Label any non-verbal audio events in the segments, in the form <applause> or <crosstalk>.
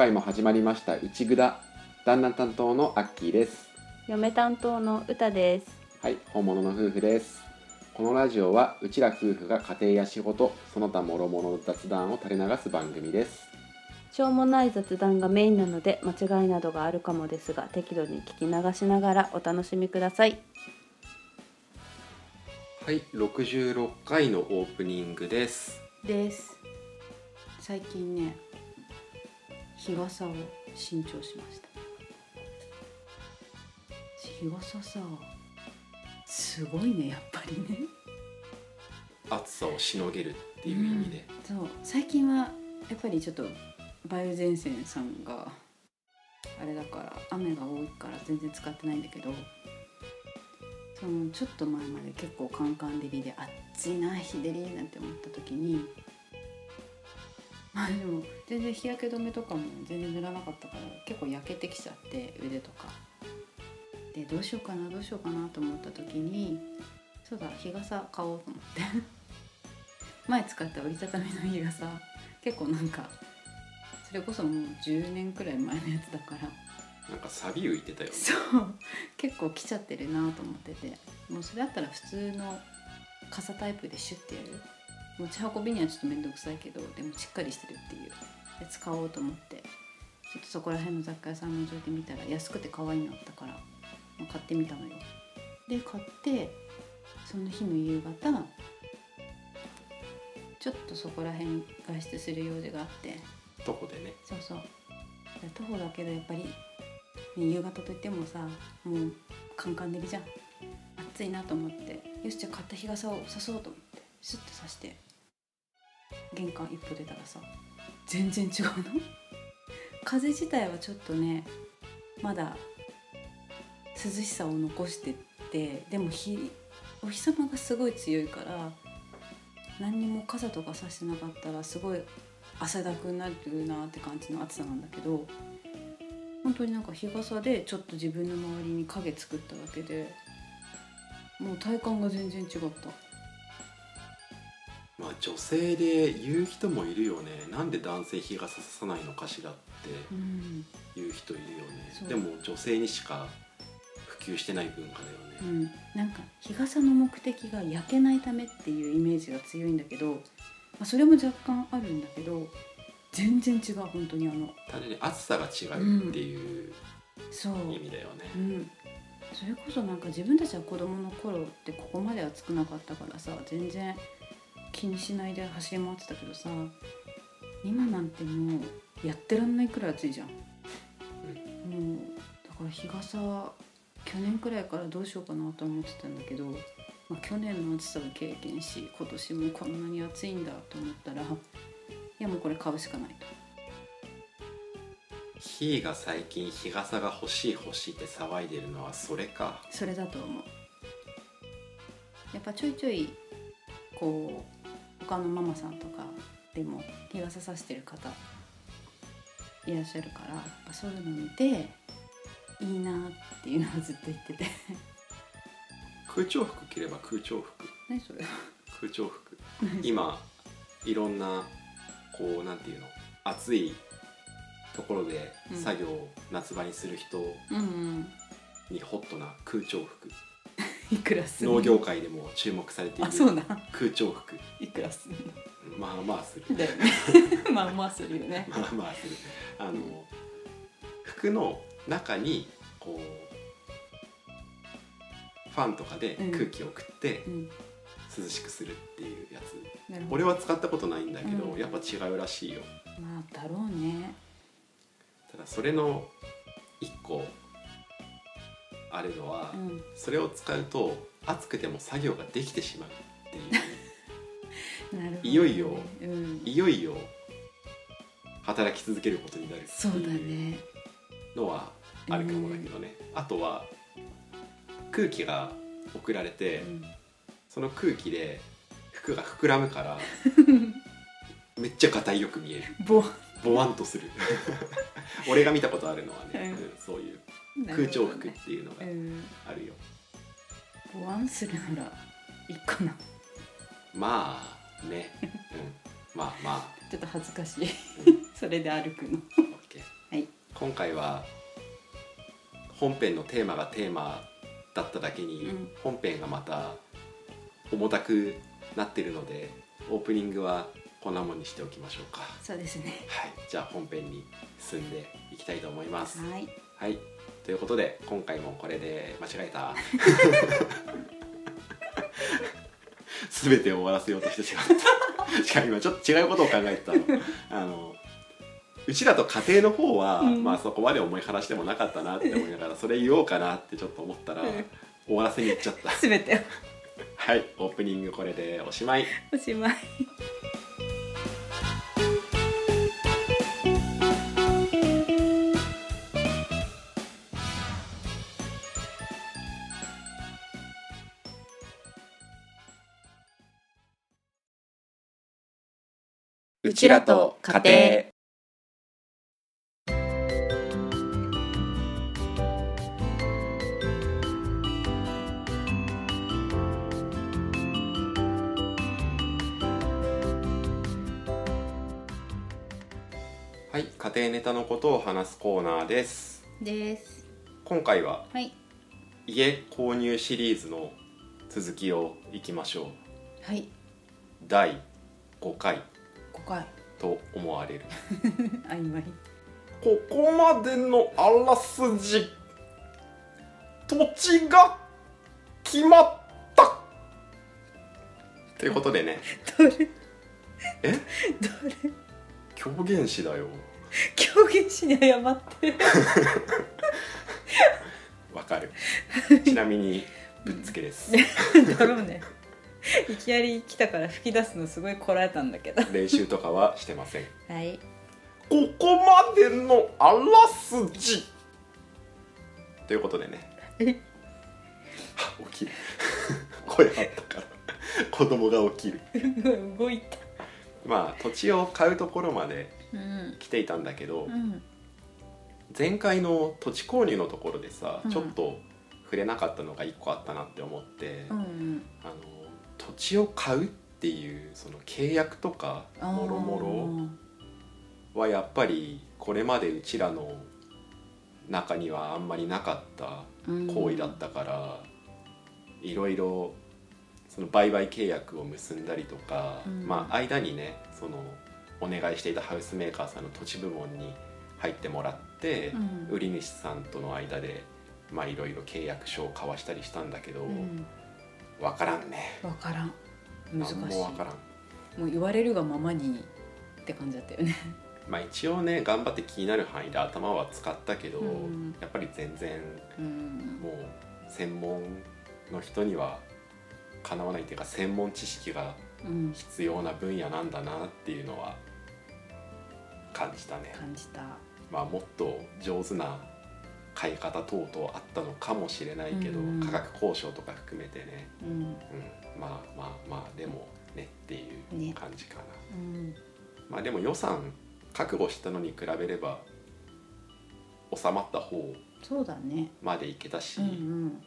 回も始まりましたうちぐだ旦那担当のアッキーです。嫁担当の歌です。はい本物の夫婦です。このラジオはうちら夫婦が家庭や仕事その他諸々の雑談を垂れ流す番組です。しょうもない雑談がメインなので間違いなどがあるかもですが適度に聞き流しながらお楽しみください。はい66回のオープニングです。です。最近ね日傘を新調しました。日傘さすごいねやっぱりね。暑さをしのげるっていう意味で、そう。最近はやっぱりちょっと梅雨前線さんがあれだから雨が多いから全然使ってないんだけどそのちょっと前まで結構カンカン照りで暑いな日照りなんて思った時にまあでも全然日焼け止めとかも全然塗らなかったから結構焼けてきちゃって腕とか。でどうしようかなどうしようかなと思った時にそうだ日傘買おうと思って。<laughs> 前使った折りたたみの日傘結構なんかそれこそもう10年くらい前のやつだから。なんか錆浮いてたよね。そう。結構来ちゃってるなと思ってて。もうそれだったら普通の傘タイプでシュッてやる持ち運びにはちょっと面倒くさいけどでもしっかりしてるっていうやつ買おうと思ってちょっとそこら辺の雑貨屋さん覗いてみたら安くて可愛いのあったからまあ買ってみたのよ。で買ってその日の夕方ちょっとそこら辺外出する用事があって。どこでね。そうそう。で徒歩だけどやっぱり、ね夕方といってもさもうカンカン照りじゃん。暑いなと思ってよしじゃあ買った日傘をさそうと思ってスッとさして玄関一歩出たらさ全然違うの？<laughs> 風自体はちょっとねまだ涼しさを残してってでも日お日様がすごい強いから何にも傘とかさしてなかったらすごい汗だくになるなって感じの暑さなんだけど本当になんか日傘でちょっと自分の周りに影作っただけでもう体感が全然違った。まあ女性で言う人もいるよね。なんで男性日傘ささないのかしらってうん、言う人いるよね。そう。でも女性にしか普及してない文化だよね、うん、なんか日傘の目的が焼けないためっていうイメージが強いんだけど、まあ、それも若干あるんだけど全然違う本当にあの。単純に暑さが違うっていうそう、意味だよね、うん、それこそなんか自分たちは子供の頃ってここまで暑くなかったからさ全然気にしないで走り回ってたけどさ今なんてもうやってらんないくらい暑いじゃん、もうだから日傘去年くらいからどうしようかなと思ってたんだけど、まあ、去年の暑さを経験し今年もこんなに暑いんだと思ったらいやもうこれ買うしかないと。ひーが最近日傘が欲しい欲しいって騒いでるのはそれか。それだと思う。やっぱちょいちょいこう他のママさんとかでも日傘さしてる方いらっしゃるからそういうの見ていいなっていうのはずっと言ってて。空調服着れば空調服。何それ？空調服。今いろんなこうなんていうの？暑いところでうん。作業を夏場にする人うんうん。にホットな空調服、いくらすんの？農業界でも注目されているあそうな空調服。いくらすんの？まあまあする。だよね。<laughs> まあまあするよね。まあまあする。あの服の中にこうファンとかで空気を送ってうん。涼しくするっていうやつ、俺は使ったことないんだけど、うん。やっぱ違うらしいよ。まあだろうね。ただそれの一個あるのは、うん。それを使うと暑くても作業ができてしまうっていう。<laughs> なるほどね。いよいようん。いよいよ働き続けることになるっていうね。のはあるかもだけどね、あとは空気が送られて、うん。その空気で服が膨らむから <laughs> めっちゃ硬いよく見える。ぼボワンとする。<laughs> 俺が見たことあるのはね、うん。うんそういう空調服っていうのがうんあるよ、ボワンするならいいかな。まあね、うん、まあまちょっと恥ずかしい。うん。それで歩くの。あ OK はい。今回は本編のテーマがテーマだっただけに、うん。本編がまた重たくなってるのでオープニングはこんなもんにしておきましょうか。そうですね。はい。じゃあ本編に進んでいきたいと思います。はい。はいということで今回もこれで間違えた。<laughs> 全てを終わらせようとしてしまった。<laughs> しかも今ちょっと違うことを考えてたの。あのうちらと家庭の方は、うん。まあそこまで重い話でもなかったなって思いながらそれ言おうかなってちょっと思ったらうん。終わらせに行っちゃった。すべて <laughs> はいオープニングこれでおしまい。おしまいうちらと家庭。はい家庭ネタのことを話すコーナーです。です。今回ははい。家購入シリーズの続きをいきましょう。はい。第5回5回と思われる。<laughs> 曖昧。ここまでのあらすじ土地が決まった。ということでね。どれ？え？どれ？狂言師だよ。狂言師に謝って。<laughs> わかる。ちなみにぶっつけです。だろうね <laughs> いきなり来たから吹き出すのすごいこらえたんだけど。練習とかはしてません。はい。ここまでのあらすじ。ということでね。起きる。<laughs> 声あったから。子供が起きる。動いた。まあ土地を買うところまでうん。来ていたんだけど、うん。前回の土地購入のところでさ、うん。ちょっと触れなかったのが一個あったなって思って、うんうん。あの土地を買うっていうその契約とかもろもろはやっぱりこれまでうちらの中にはあんまりなかった行為だったから、いろいろその売買契約を結んだりとか、うん。まあ間にねそのお願いしていたハウスメーカーさんの土地部門に入ってもらって、うん。売り主さんとの間でまあいろいろ契約書を交わしたりしたんだけど、うん分からんね。分からん。難しい。何も分からん。もう言われるがままにって感じだったよね。<laughs> まあ一応ね頑張って気になる範囲で頭は使ったけど、うん。やっぱり全然うん。もう専門の人にはかなわないっていうか専門知識がうん。必要な分野なんだなっていうのは感じたね。感じた。まあもっと上手な買い方等々あったのかもしれないけど、うん。価格交渉とか含めてね、うん。うん、まあまあまあでもねっていうね感じかな、うん。まあでも予算覚悟したのに比べれば収まった方そうだね。までいけたし、うん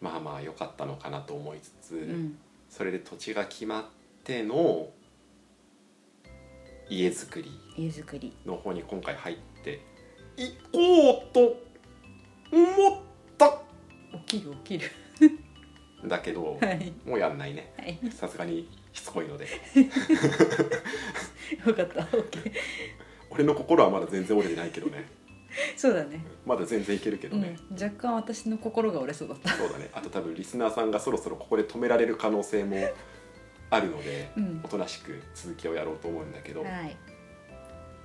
まあまあ良かったのかなと思いつつ、うん。うんそれで土地が決まっての家づくり家づくり。の方に今回入っていこうと思った。起きる起きる。だけどはい。もうやんないね。はい。さすがにしつこいので。<laughs> よかった OK 俺の心はまだ全然折れてないけどね。そうだね。まだ全然いけるけどうん。ね、若干私の心が折れそうだった。そうだね。あと多分リスナーさんがそろそろここで止められる可能性もあるのでうん。おとなしく続きをやろうと思うんだけど、はい。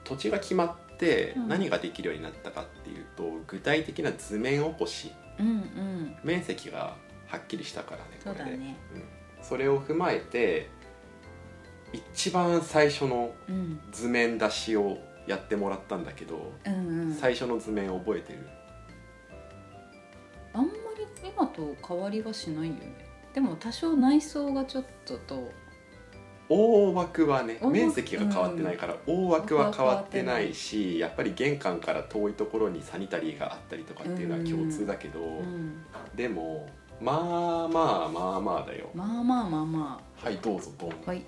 土地が決まってうん。何ができるようになったかっていうと、具体的な図面起こし。うんうん。面積がはっきりしたからねこれで。そうだね。うん。それを踏まえて一番最初のうん。図面出しをやってもらったんだけど、うんうん。最初の図面覚えてる？あんまり今と変わりはしないよね。でも多少内装がちょっとと大枠はね面積が変わってないから、大枠は変わってないしやっぱり玄関から遠いところにサニタリーがあったりとかっていうのは共通だけど、うん。でもまあまあまあまあだよ。まあまあまあまはいどうぞドンあはい。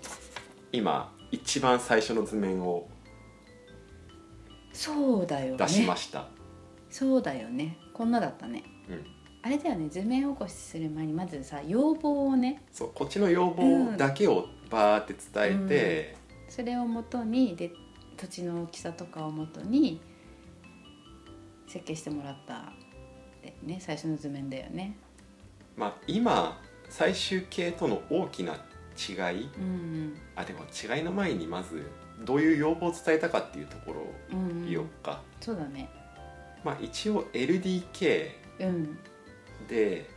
今一番最初の図面をそうだよね。出しました、そうだよね。こんなだったね。うん。あれだよね図面起こしする前にまずさ要望をね。そうこっちの要望だけをバーって伝えて、それをもとにで土地の大きさとかをもとに設計してもらったでね最初の図面だよね。まあ今最終形との大きな違いうんあでも違いの前にまずどういう要望を伝えたかっていうところをうんうん、言おうか、そうだね。まあ一応 LDK うん。で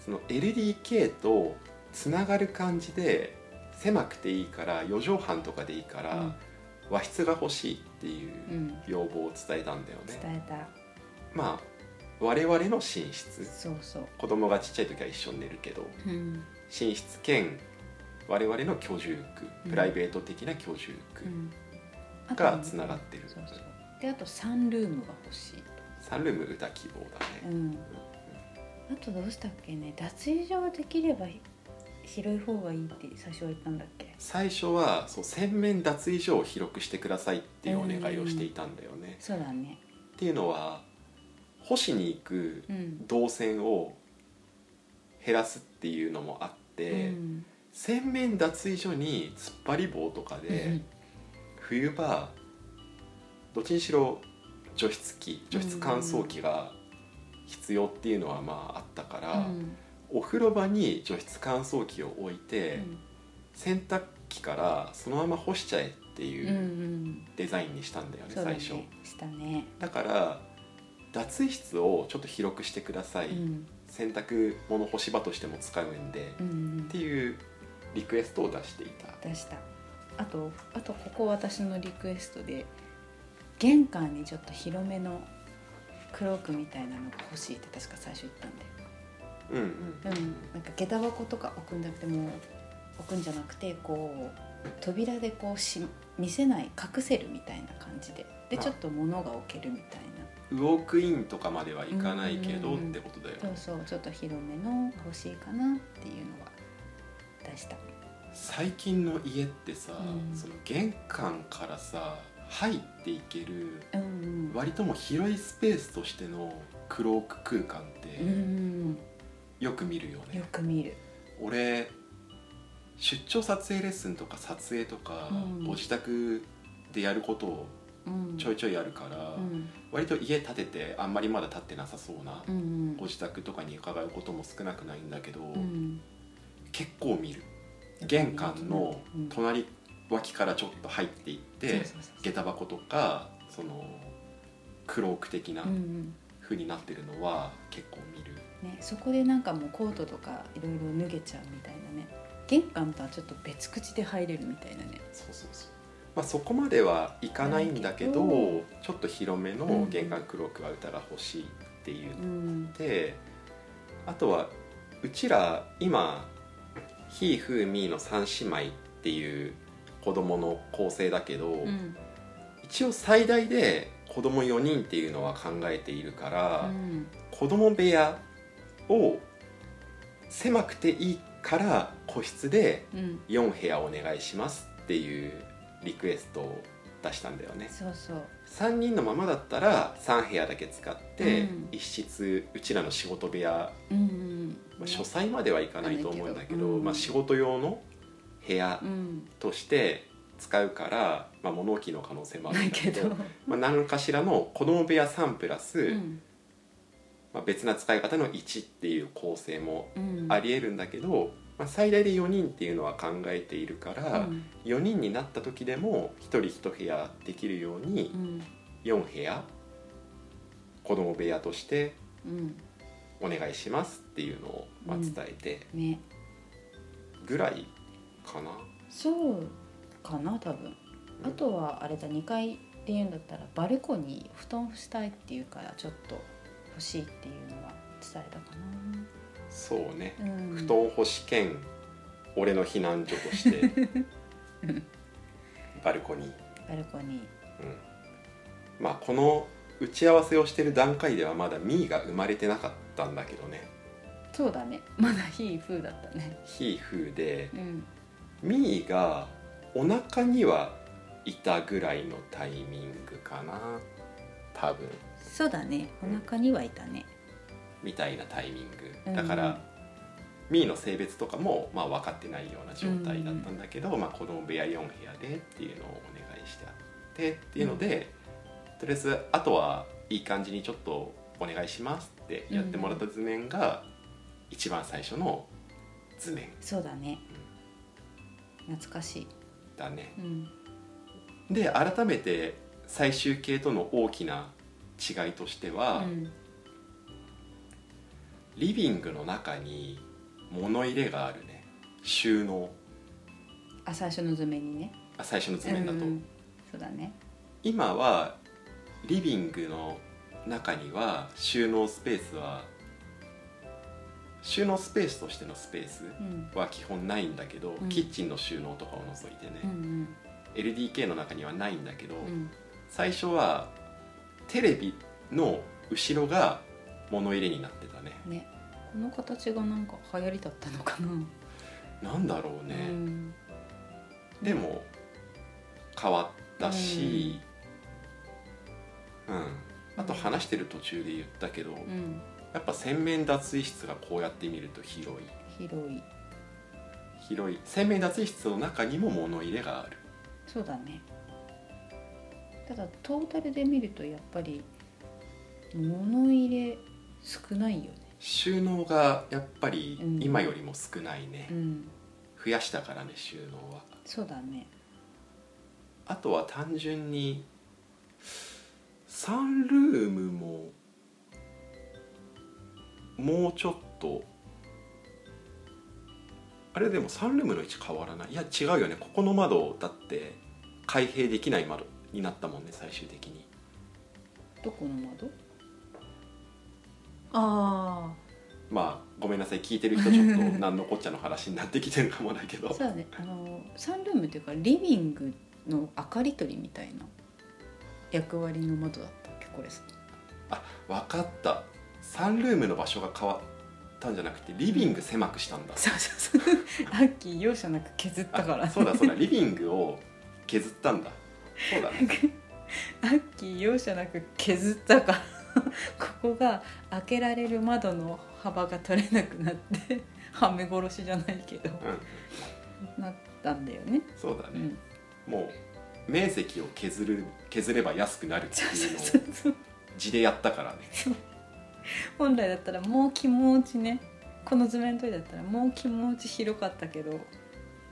その LDK とつながる感じで狭くていいから4畳半とかでいいから、うん。和室が欲しいっていううん要望を伝えたんだよね、伝えた。まあ我々の寝室。そうそう。子供がちっちゃい時は一緒に寝るけどうん。寝室兼我々の居住区うん。プライベート的な居住区がつながってる、そうそう。であとサンルームが欲しいと。サンルーム歌希望だね、うん。あとどうしたっけね。脱衣所できれば広い方がいいって最初は言ったんだっけ？最初はそう洗面脱衣所を広くしてくださいっていうお願いをしていたんだよね、そうだね。っていうのは干しに行くうん。動線を減らすっていうのもあって、うん。洗面脱衣所に突っ張り棒とかで、冬場どっちにしろ除湿機除湿乾燥機が必要っていうのはまああったから、うんお風呂場に除湿乾燥機を置いて、洗濯機からそのまま干しちゃえってうんういうん。デザインにしたんだよね、そうだね。最初。したね。だから脱衣室をちょっと広くしてください、うん。洗濯物干し場としても使うんで、うんうん。っていうリクエストを出していた。出した。あとあとここ私のリクエストで玄関にちょっと広めのクロークみたいなのが欲しいって確か最初言ったんだようんうん。うん、なんか下駄箱とか置くんじゃなくてもう置くんじゃなくてこう扉でこうし見せない隠せるみたいな感じで。であちょっと物が置けるみたいな。ウォークインとかまではいかないけどっうんうんうんてことだよそうそうちょっと広めの欲しいかなっていうのは出した。最近の家ってさ、うん。その玄関からさ入っていけるうんうん。割とも広いスペースとしてのクローク空間ってうんうんよく見るよね、よく見る。俺出張撮影レッスンとか撮影とか、うん。ご自宅でやることをうん。ちょいちょいやるから、うん。割と家建ててあんまりまだ建ってなさそうな、ご自宅とかに伺うことも少なくないんだけど、うん。結構見る。玄関のうん。隣脇からちょっと入っていって、下駄箱とかそのクローク的なうんうになってるのは結構見る、ね、そこでなんかもうコートとかいろいろ脱げちゃうみたいなね。玄関とはちょっと別口で入れるみたいなね。そうそうそう。まあそこまではいかないんだけど、ちょっと広めの玄関クロークは歌が欲しいっていううのん。であとはうちら今ひーふーみーの3姉妹っていう子供の構成だけど、うん。一応最大で子供4人っていうのは考えているから、うん。子供部屋を狭くていいから個室でうん。4部屋お願いしますっていうリクエストを出したんだよね。そうそう。3人のままだったら3部屋だけ使って、うん。一室うちらの仕事部屋、うんうんまあ、書斎まではいかないと思うんだけど、うん。まあ、仕事用の部屋うん。として使うから、まあ、物置の可能性もあるだんだけどけど。まあ、何かしらの子供部屋3プラス、うんまあ、別な使い方の1っていう構成もうん。ありえるんだけど、まあ、最大で4人っていうのは考えているから、うん。4人になった時でも1人1部屋できるようにうん。4部屋子供部屋としてうん。お願いしますっていうのをまあうん。伝えてね。ぐらいかな？そうかな多分。あとはあれだ2階言うんだったらバルコニー布団したいっていうからちょっと欲しいっていうのは伝えたかそうね。な、うん、布団欲し兼俺の避難所として。<laughs> バルコニー、バルコニー。うん、まあこの打ち合わせをしてる段階ではまだミーが生まれてなかったんだけどね。そうだね。まだヒーフーだったね。ヒーフーでうん。ミーがお腹にはいたぐらいのタイミングかな。多分そうだね。お腹にはいたね。みたいなタイミンうん。グだから、ミーの性別とかもまあ分かってないような状態だったんだけど、まあ、子供部屋4部屋でっていうのをお願いしてあってっていうので、とりあえずあとはいい感じにちょっとお願いしますってやってもらった図面が一番最初の図面。そうだね。懐かしい。だね。うん。で改めて最終形との大きな違いとしては、うん。リビングの中に物入れがあるね。収納。あ最初の図面にね。あ最初の図面だと、うんうん。そうだね。今はリビングの中には収納スペースは収納スペースとしてのスペースうん。は基本ないんだけど、うん。キッチンの収納とかを除いてね、うん LDK の中にはないんだけど、うん。最初はテレビの後ろが物入れになってたね。ね。この形がなんか流行りだったのかな。なんだろうね、うん。でも変わったし、うん。あと話してる途中で言ったけど、うん。やっぱ洗面脱衣室がこうやって見ると広い。広い。広い。洗面脱衣室の中にも物入れがある。そうだねただトータルで見るとやっぱり物入れ少ないよね。収納がやっぱりうん今よりも少ないね、うん。増やしたからね収納は。そうだね。あとは単純にサンルームももうちょっと。あれでもサンルームの位置変わらない？いや違うよね。ここの窓だって開閉できない窓になったもんね最終的に。どこの窓？あまあごめんなさい聞いてる人ちょっと何のこっちゃの話になってきてるかもだけど。あそうだね。あのサンルームっていうかリビングの明かり取りみたいな役割の窓だったっけ？これあ分かった。サンルームの場所が変わったんじゃなくてリビング狭くしたんだ、そうそうそう。アッキー。容赦なく削ったから。あそうだそうだ。リビングを削ったんだそうだね。<laughs> アッキー容赦なく削ったか。ら <laughs> ここが開けられる窓の幅が取れなくなって <laughs> はめ殺しじゃないけど。うん。なったんだよね。そうだね、うん、もう面積を削る削れば安くなるっていうのをそうそう字でやったからね。本来だったらもう気持ちねこの図面通りだったらもう気持ち広かったけど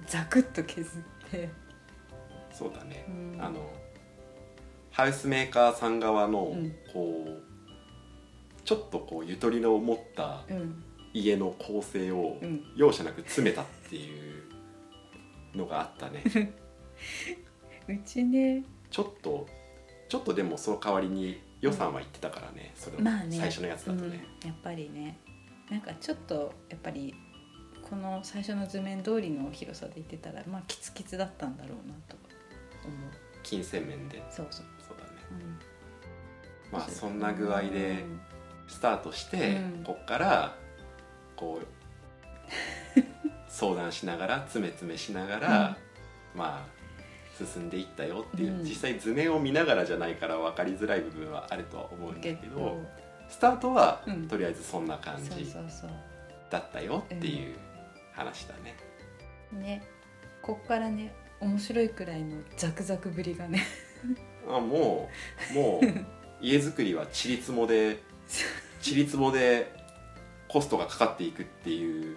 ザクッと削って、そうだね。う、ん。あのハウスメーカーさん側のうん。こうちょっとこうゆとりの持ったうん。家の構成をうん。容赦なく詰めたっていうのがあったね。<laughs> うちね。ちょっとちょっとでもその代わりに予算は言ってたからね、それまあね。最初のやつだとね、うん、やっぱりね。なんかちょっとやっぱりこの最初の図面通りの広さで言ってたらまあキツキツだったんだろうなと金銭面で。そうそう、そうだね。うん、まあそんな具合でスタートして、うん。こっからこう <laughs> 相談しながら詰め詰めしながら、まあ進んでいったよっていう、うん。実際図面を見ながらじゃないから分かりづらい部分はあるとは思うんだけ結ど構。スタートは、うん。とりあえずそんな感じだったよっていう話だね。ね。こっからね面白いくらいのザクザクぶりがね。あもうもう家づくりはちりつもでちりつもでコストがかかっていくっていう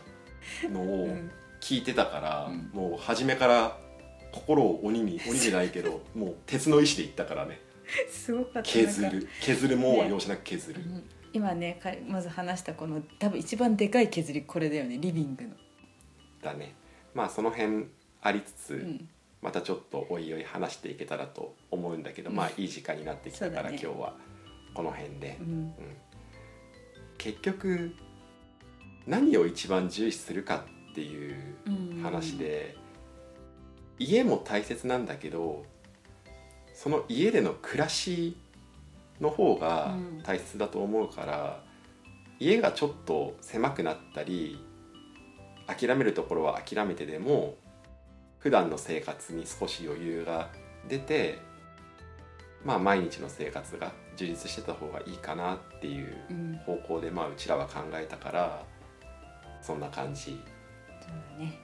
のをうん。聞いてたから、うん。もう初めから心を鬼に鬼じゃないけどもう鉄の意志でいったからね。すごかった。削る。削るもんはね容赦なく削る、うん。今ねかまず話したこの多分一番でかい削りこれだよねリビングの、だね。まあその辺ありつつ、うんまたちょっとおいおい話していけたらと思うんだけど、まあいい時間になってきたから、そうだね。今日はこの辺で、うん。うん。結局何を一番重視するかっていううん話で、家も大切なんだけどその家での暮らしの方がうん。大切だと思うから、家がちょっと狭くなったり諦めるところは諦めてでも普段の生活に少し余裕が出てまあ毎日の生活が充実してた方がいいかなっていううん。方向でまあうちらは考えたからそんな感じ。そうだね。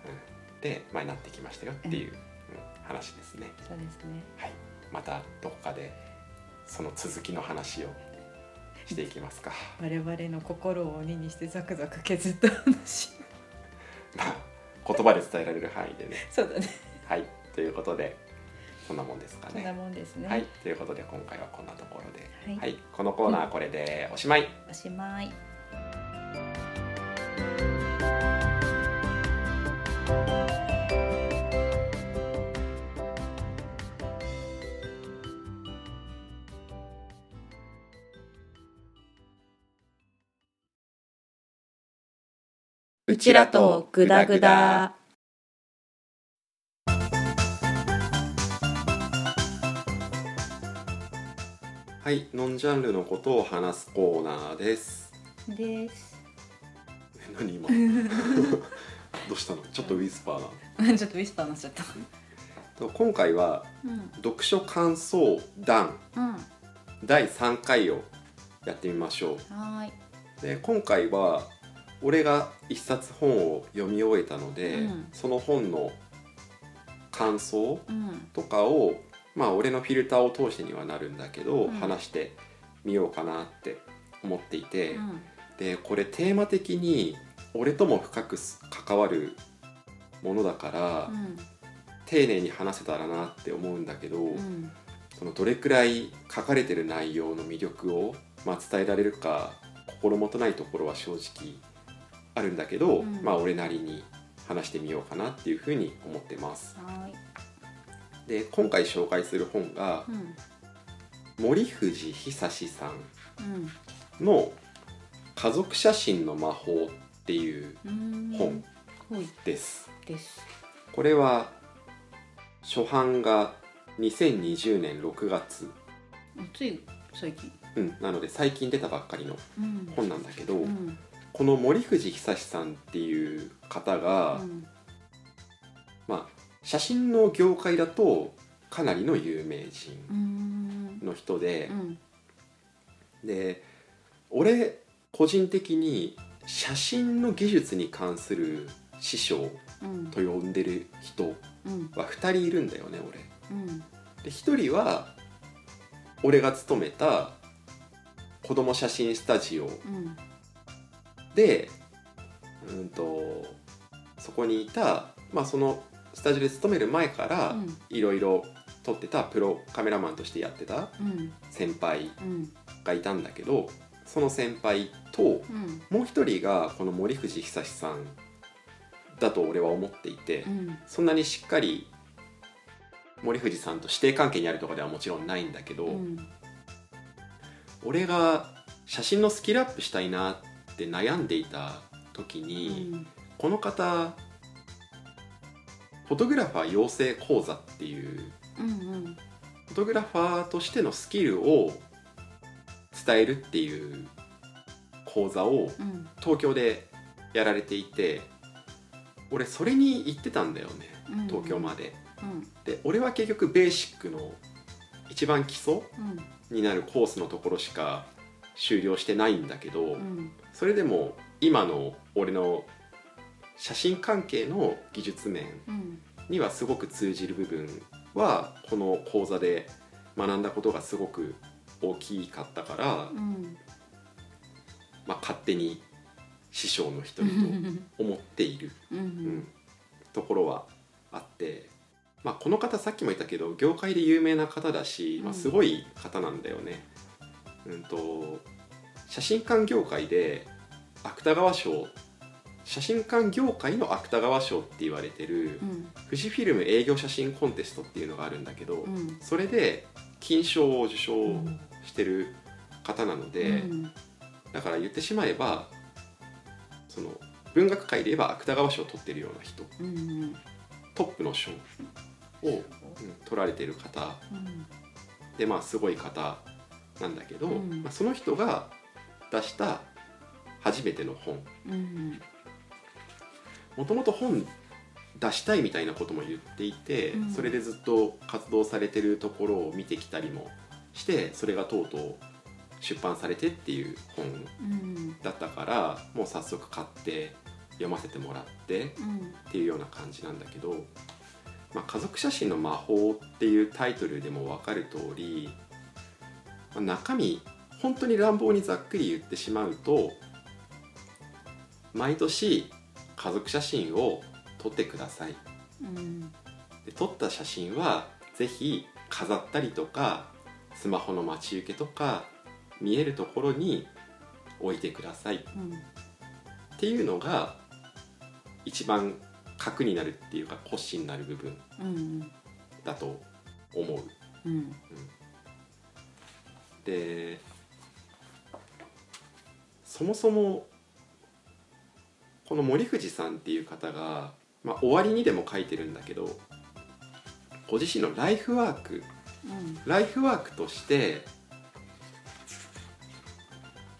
で、まあ、なってきましたよっていう、うん話ですね。そうですね。はい、またどこかでその続きの話をしていきますか。<laughs> 我々の心を鬼にしてザクザク削った話。<laughs> まあ言葉で伝えられる範囲でね。そうだね。はい、ということでそんなもんですかそんなね。もんですね。はい、ということで今回はこんなところで、はい。はい、このコーナーはこれでおしまい。おしまいうちらとグダグダ。はい、ノンジャンルのことを話すコーナーです。です。え何今？<laughs> どうしたの？ちょっとウィスパーな。<laughs> ちょっとウィスパーになっちゃった。と今回はうん。読書感想談。うん。第3回をやってみましょはーい。うで今回は俺が一冊本を読み終えたので、うん。その本の感想うん。とかをまあ俺のフィルターを通してにはなるんだけど、うん。話してみようかなって思っていて、うん。でこれテーマ的に俺とも深く関わるものだから、うん。丁寧に話せたらなって思うんだけど、うん。そのどれくらい書かれてる内容の魅力を、まあ、伝えられるか心もとないところは正直あるんだけど、うん。まあ俺なりに話してみようかなっていうふうに思ってます。で今回紹介する本がうん。森藤久志さうん。んの「家族写真の魔法」っていう本です。です。これは初版が2020年6月、つい最近。うん、なので最近出たばっかりのうん。本なんだけど、うんこの森藤久志さんっていう方が、うん。まあ、写真の業界だとかなりの有名人の人でう、ん。で俺個人的に写真の技術に関する師匠うん。と呼んでる人うん。は2人いるんだよね俺。うん。で1人は俺が勤めた子供写真スタジオうんでうんとそこにいた、まあ、そのスタジオで勤める前からうん。いろいろ撮ってたプロカメラマンとしてやってたうん。先輩うん。がいたんだけどその先輩とうん。もう一人がこの森藤久志さんだと俺は思っていてうん。そんなにしっかり森藤さんと師弟関係にあるとかではもちろんないんだけど、うん。俺が写真のスキルアップしたいなって悩んでいた時に、この方フォトグラファー養成講座っていううんうん。フォトグラファーとしてのスキルを伝えるっていう講座をうん。東京でやられていて俺それに行ってたんだよねうん東京まで。うん。で俺は結局ベーシックの一番基礎うん。になるコースのところしか終了してないんだけど、うんそれでも今の俺の写真関係の技術面うん。にはすごく通じる部分はこの講座で学んだことがすごく大きかったから、うん。まあ、勝手に師匠の一人と <laughs> 思っている、うんううん。んところはあって、まあ、この方さっきも言ったけど業界で有名な方だし、まあ、すごい方なんだよね。うん、と写真館業界で芥川賞っ写真館業界の芥川賞って言われてるうん。富士フィルム営業写真コンテストっていうのがあるんだけど、うん。それで金賞を受賞うんしてる方なので、うん。だから言ってしまえばその文学界で言えば芥川賞を取ってるような人うんトップの賞を、うん取られてる方でまあすごい方なんだけど、うん。まあ、その人が出した初めての本。うん。もともと本出したいみたいなことも言っていて、うん。それでずっと活動されてるところを見てきたりもしてそれがとうとう出版されてっていう本うん。だったからもう早速買って読ませてもらってうん。っていうような感じなんだけど「まあ、家族写真の魔法」っていうタイトルでも分かる通り、まあ中身本当に乱暴にざっくり言ってしまうと毎年家族写真を撮ってください。うん。で撮った写真はぜひ飾ったりとかスマホの待ち受けとか見えるところに置いてください。っうんていうのが一番核になるっていうか骨子になる部分うん。だと思う。うん。でそもそもこの森藤さんっていう方が、まあ、終わりにでも書いてるんだけどご自身のライフワークうん。ライフワークとして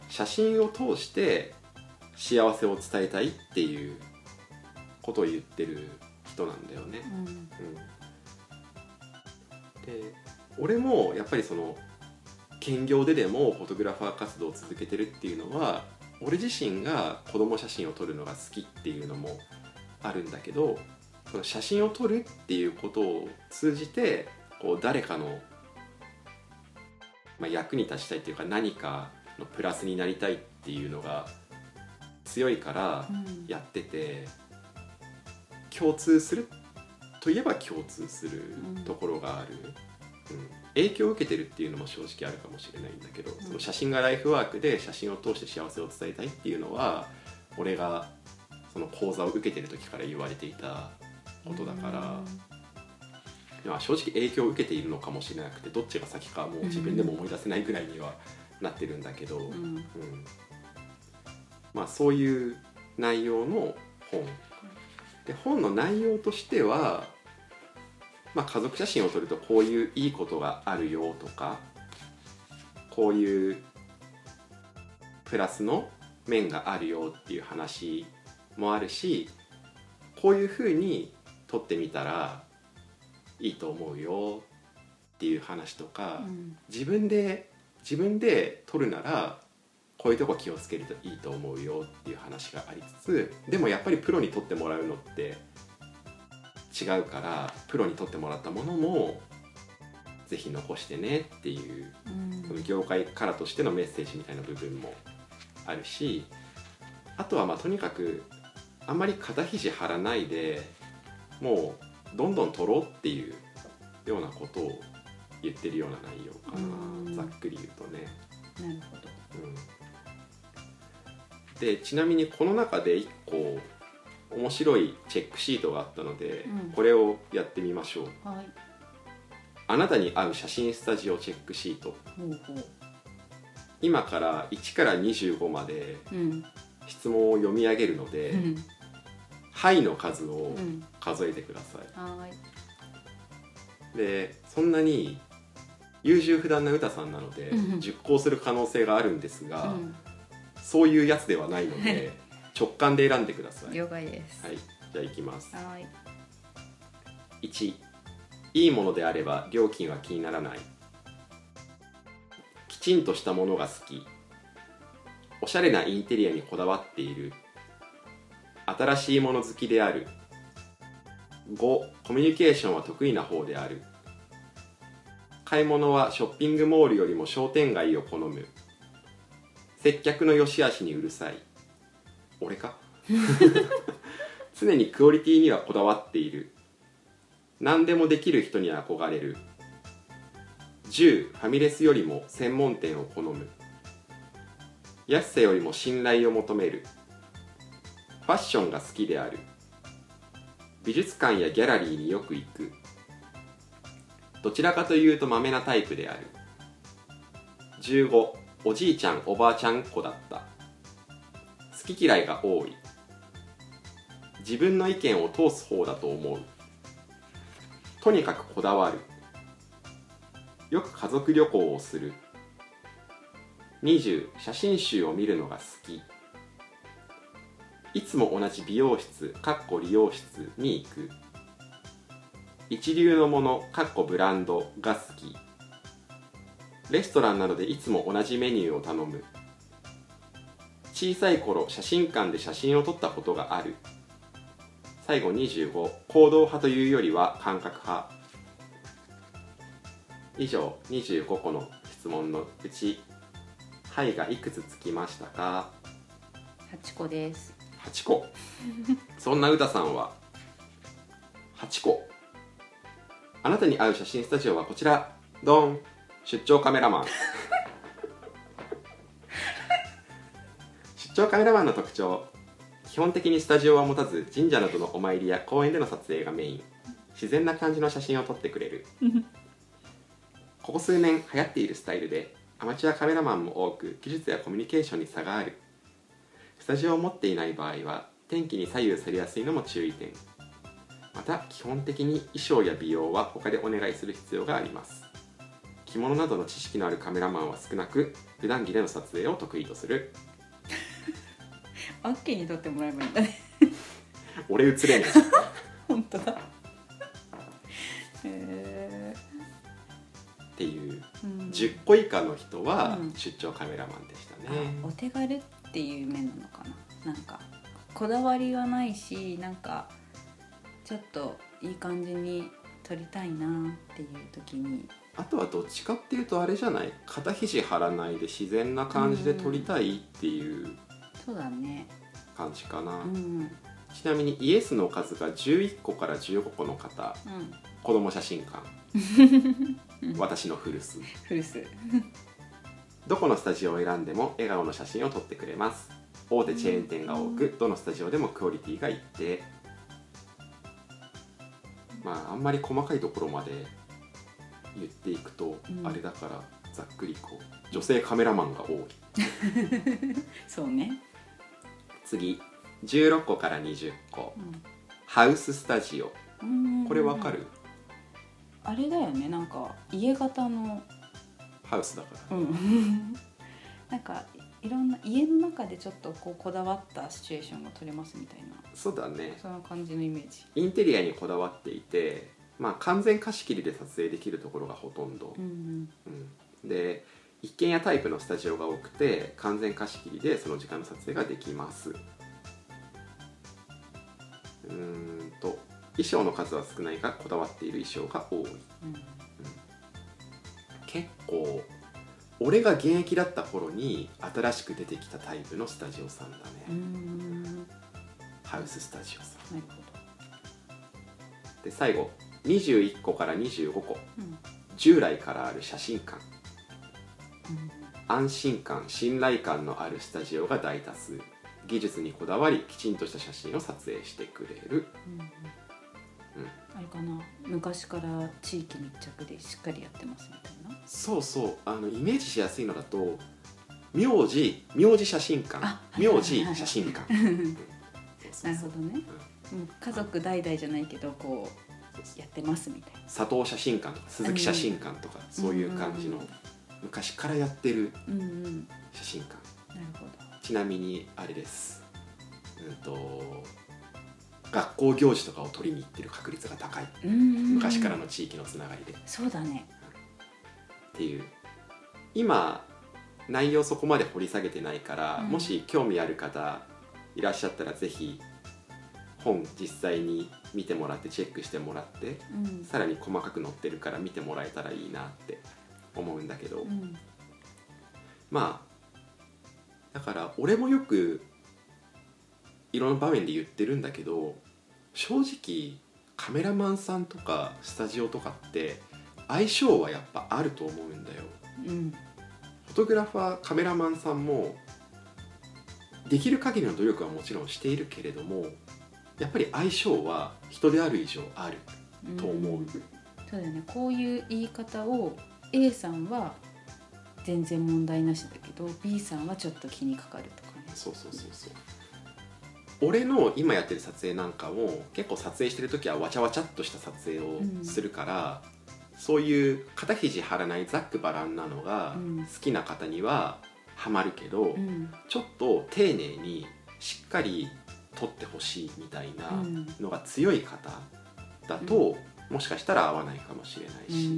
写真を通して幸せを伝えたいっていうことを言ってる人なんだよね。うん。うん。で俺もやっぱりその兼業ででもフォトグラファー活動を続けてるっていうのは俺自身が子供写真を撮るのが好きっていうのもあるんだけどその写真を撮るっていうことを通じてこう誰かの、まあ、役に立ちたいっていうか何かのプラスになりたいっていうのが強いからうん。やってて共通するといえば共通するところがある、うん影響を受けてるっていうのも正直あるかもしれないんだけど、ん。その写真がライフワークで写真を通して幸せを伝えたいっていうのは俺がその講座を受けてる時から言われていたことだから、まあ、正直影響を受けているのかもしれなくてどっちが先かもう自分でも思い出せないぐらいにはなってるんだけど、うん。うん。まあそういう内容の本。で本の内容としては、まあ、家族写真を撮るとこういういいことがあるよとかこういうプラスの面があるよっていう話もあるしこういうふうに撮ってみたらいいと思うよっていう話とか、うん。自分で自分で撮るならこういうとこ気をつけるといいと思うよっていう話がありつつでもやっぱりプロに撮ってもらうのって違うからプロに撮ってもらったものもぜひ残してねっていううん。その業界からとしてのメッセージみたいな部分もあるしあとはまあとにかくあんまり肩肘張らないでもうどんどん撮ろうっていうようなことを言ってるような内容かうん。なざっくり言うとね。なるほど。うん。でちなみにこの中で1個面白いチェックシートがあったので、うん。これをやってみましょう。はい。あなたに合う写真スタジオチェックシート。今から1から25までうん。質問を読み上げるのでうん「はい」の数をうん。数えてください。はでそんなに優柔不断な歌さんなのでうん。熟考する可能性があるんですが、うん。そういうやつではないので <laughs> 直感で選んでください、はい、了解です。じゃあいきます。はい。1いいものであれば料金は気にならない。きちんとしたものが好き。おしゃれなインテリアにこだわっている。新しいもの好きである。5コミュニケーションは得意な方である。買い物はショッピングモールよりも商店街を好む。接客の良し悪しにうるさい俺か？<laughs> 常にクオリティにはこだわっている。何でもできる人に憧れる。10ファミレスよりも専門店を好む。安さよりも信頼を求める。ファッションが好きである。美術館やギャラリーによく行く。どちらかというとマメなタイプである。15おじいちゃんおばあちゃん子だった。好き嫌いが多い。自分の意見を通す方だと思う。とにかくこだわる。よく家族旅行をする。20写真集を見るのが好き。いつも同じ美容室かっこ理容室に行く。一流のものかっこブランドが好き。レストランなどでいつも同じメニューを頼む。小さい頃写真館で写真を撮ったことがある。最後25行動派というよりは感覚派。以上25個の質問のうち「はい」がいくつつきましたか？8個です。8個。そんな歌さんは？8個。あなたに合う写真スタジオはこちら。ドン。出張カメラマン出張カメラマンの特徴。基本的にスタジオは持たず神社などのお参りや公園での撮影がメイン。自然な感じの写真を撮ってくれる。ここ数年流行っているスタイルでアマチュアカメラマンも多く技術やコミュニケーションに差がある。スタジオを持っていない場合は天気に左右されやすいのも注意点。また基本的に衣装や美容は他でお願いする必要があります。着物などの知識のあるカメラマンは少なく普段着での撮影を得意とする。<laughs> アッキーに撮ってもらえばいいんだね。俺映れね <laughs> 本当だ。へっていう。え、うん。10個以下の人はうん。出張カメラマンでしたあね、お手軽っていう面なのかな。なんかこだわりはないしなんかちょっといい感じに撮りたいなっていう時に。あとはどっちかっていうとあれじゃない？肩肘張らないで自然な感じで撮りたいっていうそうだね。感じかな、うんうん。ちなみにイエスの数が11個から15個の方子供写真館。<laughs> 私の古巣。古巣。どこのスタジオを選んでも笑顔の写真を撮ってくれます。大手チェーン店が多くどのスタジオでもクオリティが一定。まああんまり細かいところまで言っていくとうん。あれだからざっくりこう女性カメラマンが多い <laughs> そうね、次。16個から20個。ハウススタジオ。うん、これわかる？あれだよね。なんか家型の。ハウスだから。うん。<laughs> なんかいろんな家の中でちょっとこうこだわったシチュエーションが撮れますみたいな。そうだね。そんな感じのイメージ。インテリアにこだわっていてまあ完全貸し切りで撮影できるところがほとんど。う、ん。うん。で一軒家タイプのスタジオが多くて完全貸し切りでその時間の撮影ができます。うーんと衣装の数は少ないがこだわっている衣装が多い。うん。結構俺が現役だった頃に新しく出てきたタイプのスタジオさんだね、ハウススタジオさん。ほど。で最後21個から25個。うん。従来からある写真館。うん安心感信頼感のあるスタジオが大多数。技術にこだわりきちんとした写真を撮影してくれる。うんあれかな昔から地域密着でしっかりやってますみたいな。そうそうあのイメージしやすいのだと名字名字写真館。名字写真館。なるほどね、うん、家族代々じゃないけどこそうやってますみたいな。佐藤写真館とか鈴木写真館とか、そういう感じの。うん昔からやってるうんうん。写真館。なるほど。ちなみにあれです。うんと学校行事とかを取りに行ってる確率が高い。うんうんうん昔からの地域のつながりで。っそうだね。ていう。今内容そこまで掘り下げてないから、うん。もし興味ある方いらっしゃったらぜひ本実際に見てもらってチェックしてもらってうん。さらに細かく載ってるから見てもらえたらいいなって思うんだけど、うん。まあだから俺もよくいろんな場面で言ってるんだけど正直カメラマンさんとかスタジオとかって相性はやっぱあると思うんだよ。うん。フォトグラファーカメラマンさんもできる限りの努力はもちろんしているけれどもやっぱり相性は人である以上あると思う、ん。そうだよね。こういう言い方を A さんは全然問題なしだけど B さんはちょっと気にかかるとかね。そうそうそうそう。俺の今やってる撮影なんかも結構撮影してる時はわちゃわちゃっとした撮影をするから、そういう肩肘張らないざっくばらんなのがうん。好きな方にはハマるけど、うん。ちょっと丁寧にしっかり撮ってほしいみたいなうん。のが強い方だと、もしかしたら合わないかもしれないうし、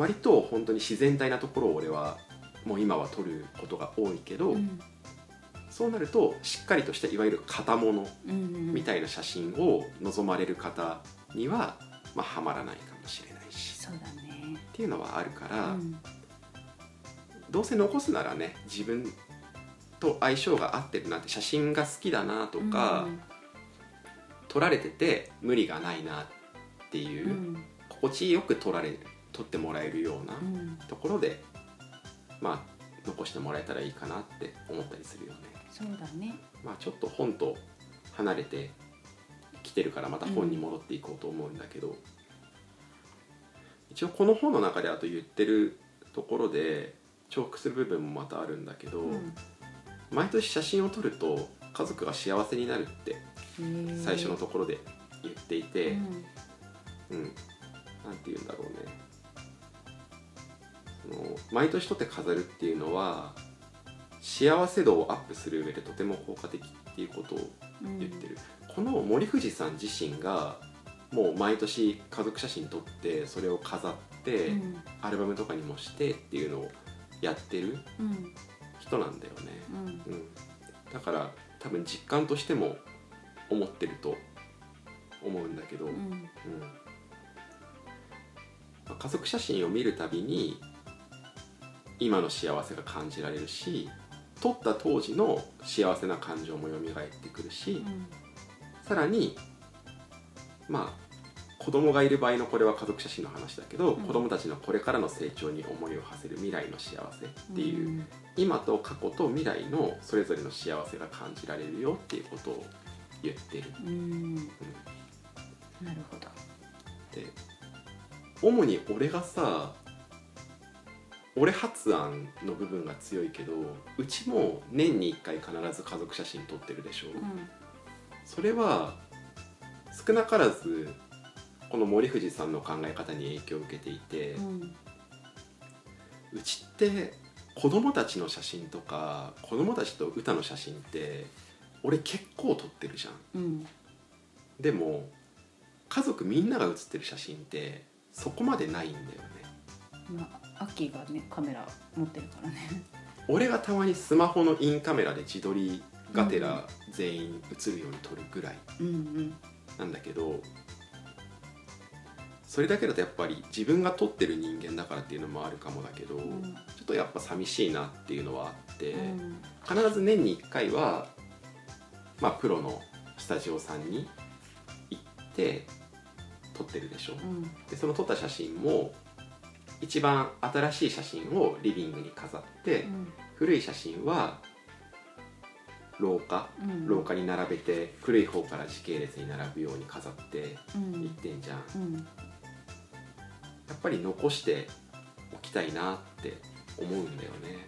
割と本当に自然体なところを俺はもう今は撮ることが多いけど、うん。そうなるとしっかりとしたいわゆる型物うんみたいな写真を望まれる方には、まあ、はまらないかもしれないし。そうだね。っていうのはあるから、うん。どうせ残すならね自分と相性が合ってるなって写真が好きだなとか、撮られてて無理がないなっていうう、ん。心地よく撮られ撮ってもらえるようなうん。ところで、まあ残してもらえたらいいかなって思ったりするよね。そうだね。まあ、ちょっと本と離れてきてるからまた本に戻っていこうと思うんだけど、一応この本の中であと言ってるところで重複する部分もまたあるんだけど、うん。毎年写真を撮ると家族が幸せになるって最初のところで言っていて、うん。うん、なんて言うんだろうね。その毎年撮って飾るっていうのは幸せ度をアップする上でとても効果的っていうことをうん言ってる、この森藤さん自身がもう毎年家族写真撮ってそれを飾って、うん。アルバムとかにもしてっていうのをやってるうん人なんだよね、うん。うん、だから多分実感としても思ってると思うんだけど、うん。家族写真を見るたびに今の幸せが感じられるし撮った当時の幸せな感情も蘇ってくるし、うん。さらにまあ子供がいる場合のこれは家族写真の話だけど、うん。子供たちのこれからの成長に思いを馳せる未来の幸せっていう、うん。今と過去と未来のそれぞれの幸せが感じられるよっていうことを言ってる。うん。なるほど。で主に俺がさ俺発案の部分が強いけどうちも年に1回必ず家族写真撮ってるでしょ、うそれは少なからずこの森藤さんの考え方に影響を受けていて、んうん。うちって子供たちの写真とか子供たちと歌の写真って俺結構撮ってるじゃん。うん。でも家族みんなが写ってる写真ってそこまでないんだよね。まあアッキーがねカメラ持ってるからね。俺がたまにスマホのインカメラで自撮りがてら全員写るように撮るぐらいうんうんなんだけどそれだけだとやっぱり自分が撮ってる人間だからっていうのもあるかもだけど、ん。ちょっとやっぱ寂しいなっていうのはあって、うん。必ず年に1回は、まあ、プロのスタジオさんに行って撮ってるでしょ、うん。でその撮った写真も一番新しい写真をリビングに飾って、古い写真は廊下うん。廊下に並べて古い方から時系列に並ぶように飾ってうん。いってんじゃん。やうん。っぱり残しておきたいなって思うんだよね、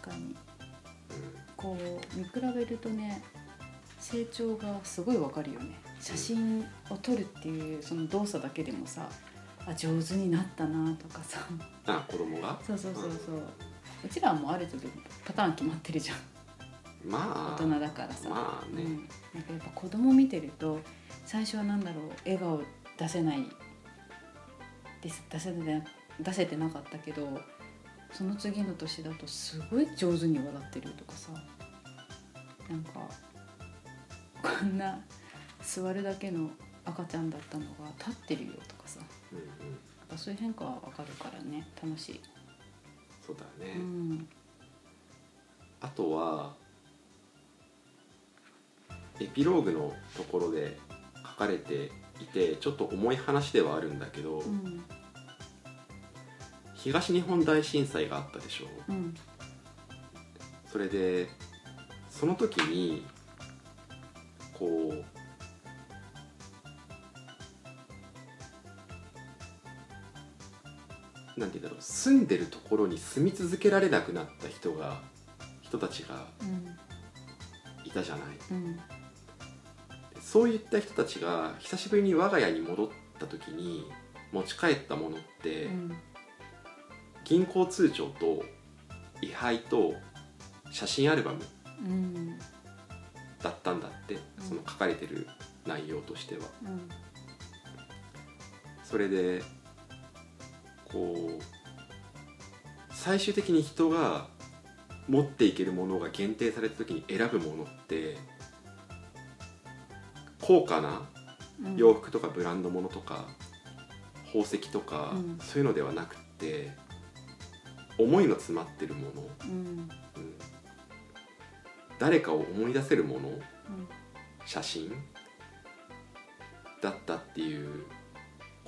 確かに。うん。こう見比べるとね成長がすごいわかるよね。写真を撮るっていうその動作だけでもさあ上手になったなとかさ。あ子供が？そうそうそうそう。うちらはもうある程度パターン決まってるじゃん。まあ。大人だからさ、まあね、うん、なんかやっぱ子供見てると最初はなんだろう笑顔出せないです。出せて出せてなかったけどその次の年だとすごい上手に笑ってるとかさ。なんかこんな座るだけの赤ちゃんだったのが立ってるよとかさ。やうんうん、そういう変化はわかるからね楽しい。そうだね、うん。あとはエピローグのところで書かれていてちょっと重い話ではあるんだけど、うん。東日本大震災があったでしょ。うん。それでその時にこうなんて言うんだろう。住んでるところに住み続けられなくなった人が人たちがいたじゃない。うんそういった人たちが久しぶりに我が家に戻った時に持ち帰ったものって、うん銀行通帳と位牌と写真アルバムだったんだって、その書かれてる内容としては。うんそれでこう最終的に人が持っていけるものが限定された時に選ぶものって高価なうん洋服とかブランド物とか宝石とか、うん。そういうのではなくって思いの詰まってるもの、うん。うん。誰かを思い出せるもの。うん。写真。だったっていう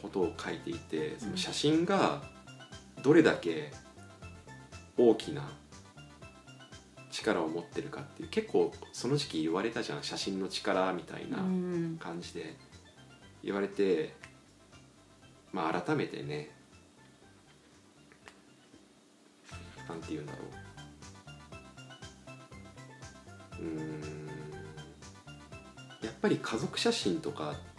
ことを書いていてその写真がどれだけ大きな力を持ってるかっていう結構その時期言われたじゃん写真の力みたいなうん。感じで。言われてまあ改めてねなんて言うんだろう。うーん。やっぱり家族写真とかって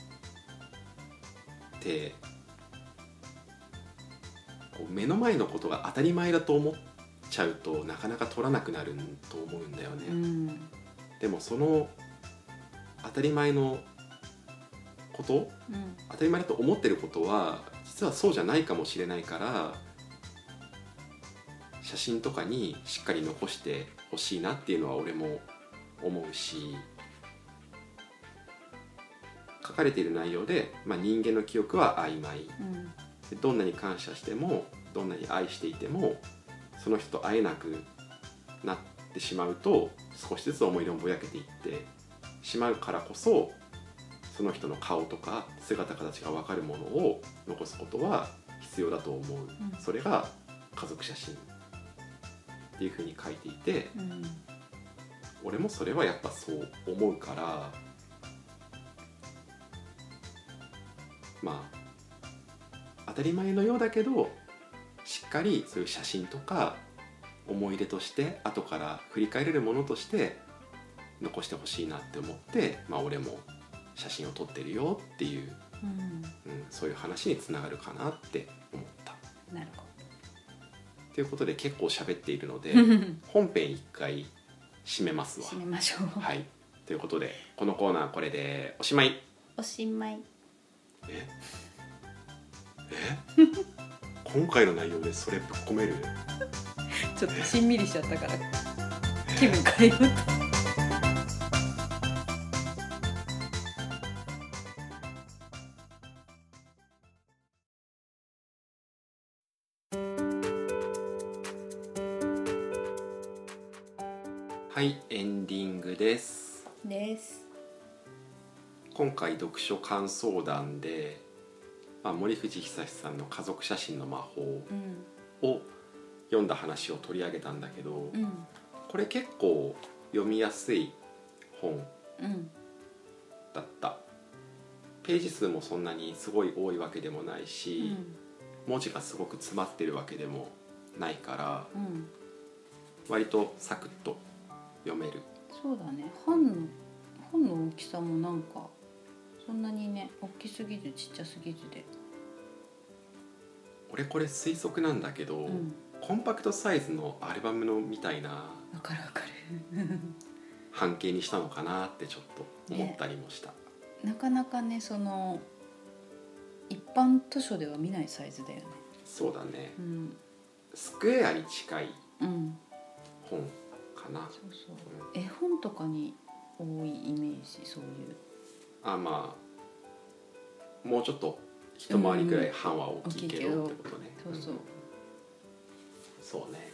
こう目の前のことが当たり前だと思っちゃうとなかなか撮らなくなると思うんだよね。うん。でもその当たり前のことうん。当たり前だと思ってることは実はそうじゃないかもしれないから写真とかにしっかり残してほしいなっていうのは俺も思うし書かれている内容で、まあ、人間の記憶は曖昧。うん。でどんなに感謝してもどんなに愛していてもその人と会えなくなってしまうと少しずつ思い出もぼやけていってしまうからこそその人の顔とか姿形が分かるものを残すことは必要だと思う、ん。それが家族写真っていうふうに書いていてうん。俺もそれはやっぱそう思うからまあ当たり前のようだけどしっかりそういう写真とか思い出として後から振り返れるものとして残してほしいなって思って、まあ、俺も写真を撮ってるよっていう、うんうん、そういう話につながるかなって思った。なるほということで結構喋っているのでど本編一回締めますわ。締めましょうはい、ということでこのコーナーこれでおしまいおしまいえ？え？今回の内容でそれぶっ込める？<laughs> ちょっとしんみりしちゃったから気分変えようと読書感想談で、まあ、森藤久志さんの「家族写真の魔法うん」を読んだ話を取り上げたんだけど、うん。これ結構読みやすい本うんだった。ページ数もそんなにすごい多いわけでもないし、文字がすごく詰まってるわけでもないからうん。割とサクッと読める。そうだね。本の本の大きさもなんかそんなにね大きすぎずちっちゃすぎずで。俺これ推測なんだけど、うん。コンパクトサイズのアルバムのみたいなわかるわか半径にしたのかなってちょっと思ったりもした、るなかなかねその一般図書では見ないサイズだよね。そうだね。うん。スクエアに近いうん。本かな。そうそう。絵本とかに多いイメージそういうあまあもうちょっと一回りくらい半は大きいけどうんってことね、そうそうん。そうね。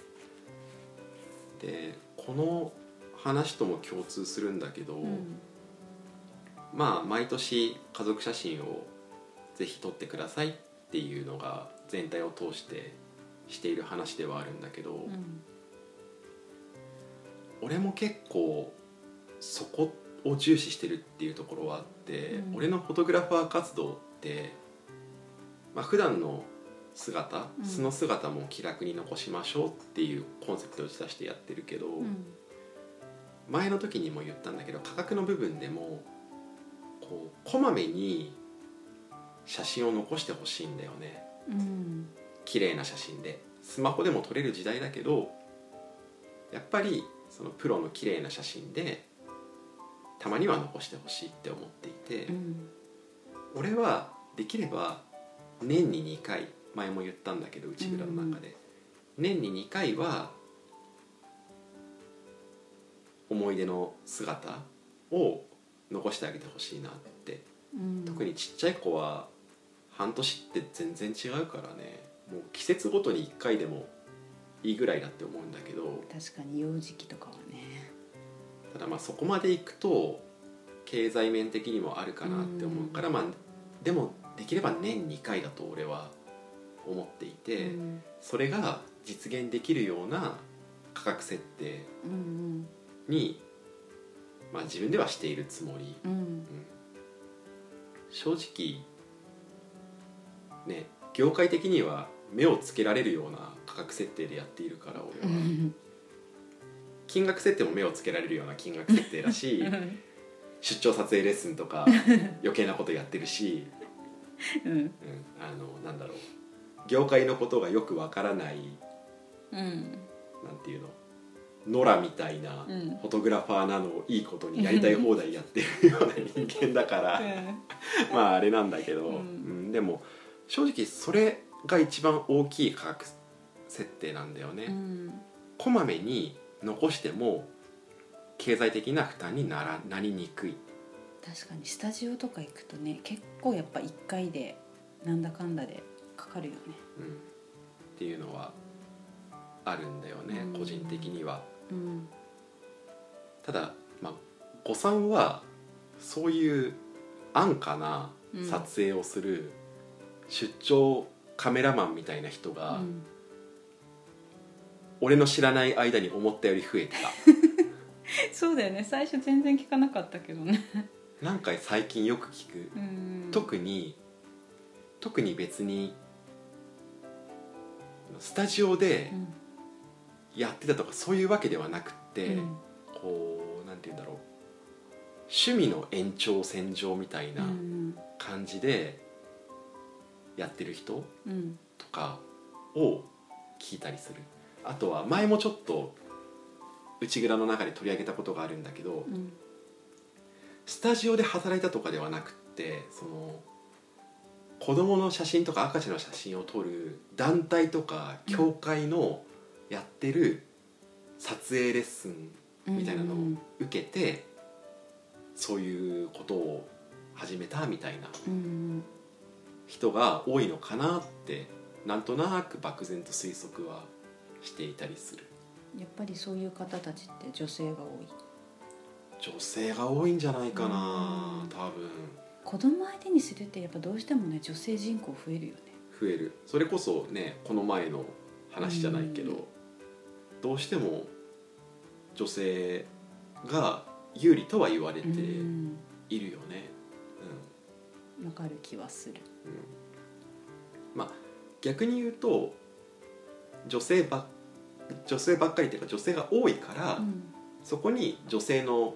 でこの話とも共通するんだけど、うん。まあ毎年家族写真をぜひ撮ってくださいっていうのが全体を通してしている話ではあるんだけど、うん。俺も結構そこを重視してるっていうところはあって、うん。俺のフォトグラファー活動ってまあ普段の姿うん。素の姿も気楽に残しましょうっていうコンセプトを打ち出してやってるけど、うん。前の時にも言ったんだけど価格の部分でもこうこまめに写真を残してほしいんだよね。うん。綺麗な写真で。スマホでも撮れる時代だけどやっぱりそのプロの綺麗な写真でたまには残してほしいって思っていて、うん。俺はできれば年に2回前も言ったんだけど内蔵の中で、年に2回は思い出の姿を残してあげてほしいなって。うん。特にちっちゃい子は半年って全然違うからね。もう季節ごとに1回でもいいぐらいだって思うんだけど。確かに幼児期とかはねただまあそこまで行くと経済面的にもあるかなって思うから、まあでもできれば年2回だと俺は思っていて、うん。それが実現できるような価格設定うんに、まあ、自分ではしているつもり、うん。うん。正直ね業界的には目をつけられるような価格設定でやっているからう俺は。ん金額設定も目をつけられるような金額設定だし <laughs> 出張撮影レッスンとか <laughs> 余計なことやってるし、うん。うん、あのなんだろう。業界のことがよくわからないうん。なんていうの？ノラみたいなうん。フォトグラファーなのをいいことにやりたい放題やってるような人間だから <laughs> まああれなんだけど、うん。うんでも正直それが一番大きい価格設定なんだよね、うん。こまめに残しても経済的な負担にならなりにくい。確かにスタジオとか行くとね結構やっぱ1回でなんだかんだでかかるよね。うん。っていうのはあるんだよね、うん。個人的には。うん。ただ、まあ、誤算はそういう安価な撮影をする出張カメラマンみたいな人が、うん俺の知らない間に思ったより増えて <laughs> そうだよね。最初全然聞かなかったけどね。たなんか最近よく聞く、うん。特に特に別にスタジオでうんやってたとかそういうわけではなくって、うん。こうなんて言うんだろう。趣味の延長線上みたいなうん。感じでやってる人うん。とかを聞いたりするあとは前もちょっと内蔵の中で取り上げたことがあるんだけどうん。スタジオで働いたとかではなくってその子供の写真とか赤ちゃんの写真を撮る団体とか協会のやってる撮影レッスンみたいなのを受けてそういうことを始めたみたいなうん。人が多いのかなってなんとなく漠然と推測はしていたりする。やっぱりそういう方たちって女性が多い。女性が多いんじゃないかなうん。多分。子供相手にするってやっぱどうしてもね女性人口増えるよね。増える。それこそねこの前の話じゃないけど、うん。どうしても女性が有利とは言われてうん。いるよね、わかる気はする。うんうん。まあ逆に言うと女性ば女性ばっかりっていうか女性が多いから、うん。そこに女性の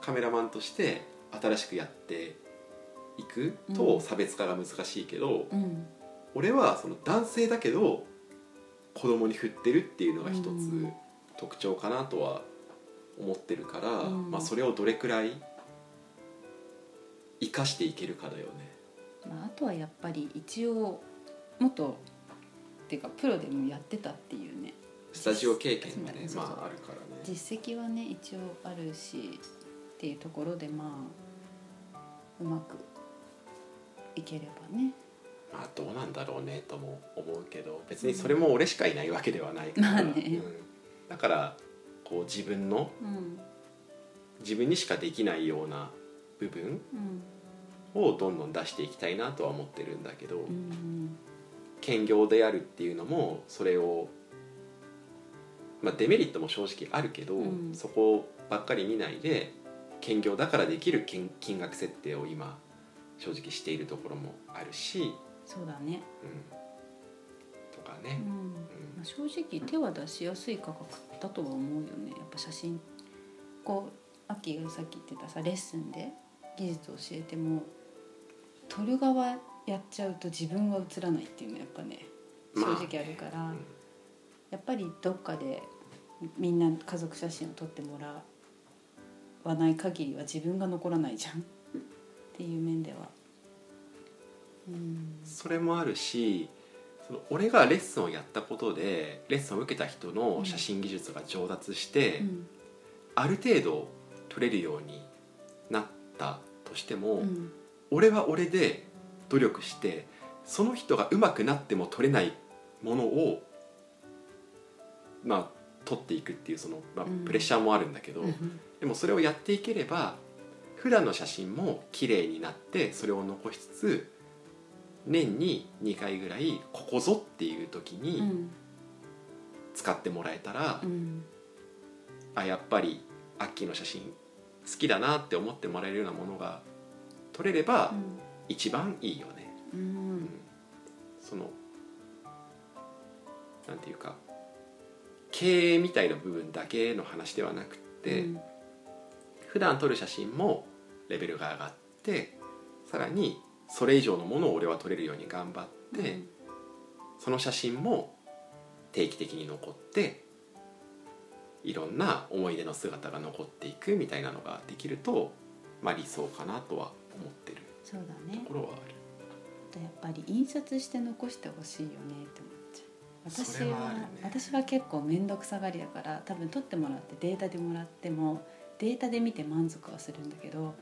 カメラマンとして新しくやっていくうん。と差別化が難しいけど、うん。俺はその男性だけど子供に振ってるっていうのが一つうん。特徴かなとは思ってるから、うん。まあ、それをどれくらい生かしていけるかだよね。まあ、あとはやっぱり一応元っていうかプロでもやってたっていうね。スタジオ経験がねまああるからね。実績はね一応あるしっていうところでまあうまくいければね。まあどうなんだろうねとも思うけど別にそれも俺しかいないわけではないから、まあね。うん。だからこう自分のうん。自分にしかできないような部分うん。をどんどん出していきたいなとは思ってるんだけど、うん兼業であるっていうのもそれをまあ、デメリットも正直あるけど、うん。そこばっかり見ないで兼業だからできる金金額設定を今正直しているところもあるし、そうだね、うん、とかね、うん。まうん。あ、正直手は出しやすい価格だとは思うよね。やっぱ写真こうアッキーがさっき言ってたさレッスンで技術を教えても撮る側やっちゃうと自分は映らないっていうのはやっぱね正まあ。直あるから、うんやっぱりどっかでみんな家族写真を撮ってもらわない限りは自分が残らないじゃん。っていう面では。うん。それもあるしその俺がレッスンをやったことでレッスンを受けた人の写真技術が上達して、うん。ある程度撮れるようになったとしても、うん。俺は俺で努力してその人が上手くなっても撮れないものをまあ撮っていくっていうその、まあうん、プレッシャーもあるんだけど、うんでもそれをやっていければ普段の写真も綺麗になってそれを残しつつ年に2回ぐらいここぞっていう時うにん。使ってもらえたら、うん。あやっぱりアッキーの写真好きだなって思ってもらえるようなものが撮れれば一番いいよね。うん。うん。そのなんていうか経営みたいな部分だけの話ではなくって、うん。普段撮る写真もレベルが上がってさらにそれ以上のものを俺は撮れるように頑張って、その写真も定期的に残っていろんな思い出の姿が残っていくみたいなのができると、まあ、理想かなとは思ってるそうだね。ところはある。やっぱり印刷して残してほしいよねって思っちゃう。私はね。私は結構面倒くさがりだから多分取ってもらってデータでもらってもデータで見て満足はするんだけどやっ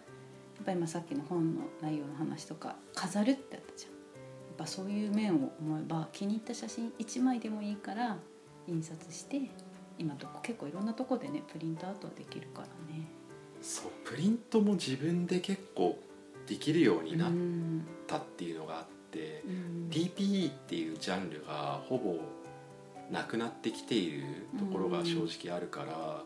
ぱ今さっきの本の内容の話とか飾るってあったじゃん。やっぱそういう面を思えば気に入った写真1枚でもいいから印刷して今どこ結構いろんなとこでねプリントアウトはできるからね。そうプリントも自分で結構できるようになっうんたっていうのがあって、うん。DPE っていうジャンルがほぼなくなってきているところが正直あるから、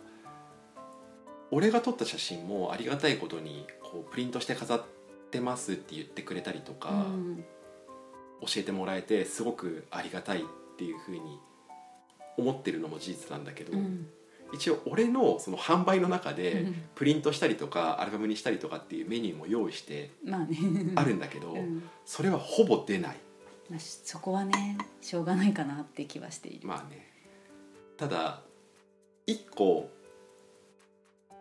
俺が撮った写真もありがたいことにこうプリントして飾ってますって言ってくれたりとか、うん。教えてもらえてすごくありがたいっていうふうに思ってるのも事実なんだけど、うん一応俺のその販売の中うでん。プリントしたりとかアルバムにしたりとかっていうメニューも用意してまあるんだけど、うん。それはほぼ出ない。まあ、そこはねしょうがないかなって気はしている、まあね。ただ一個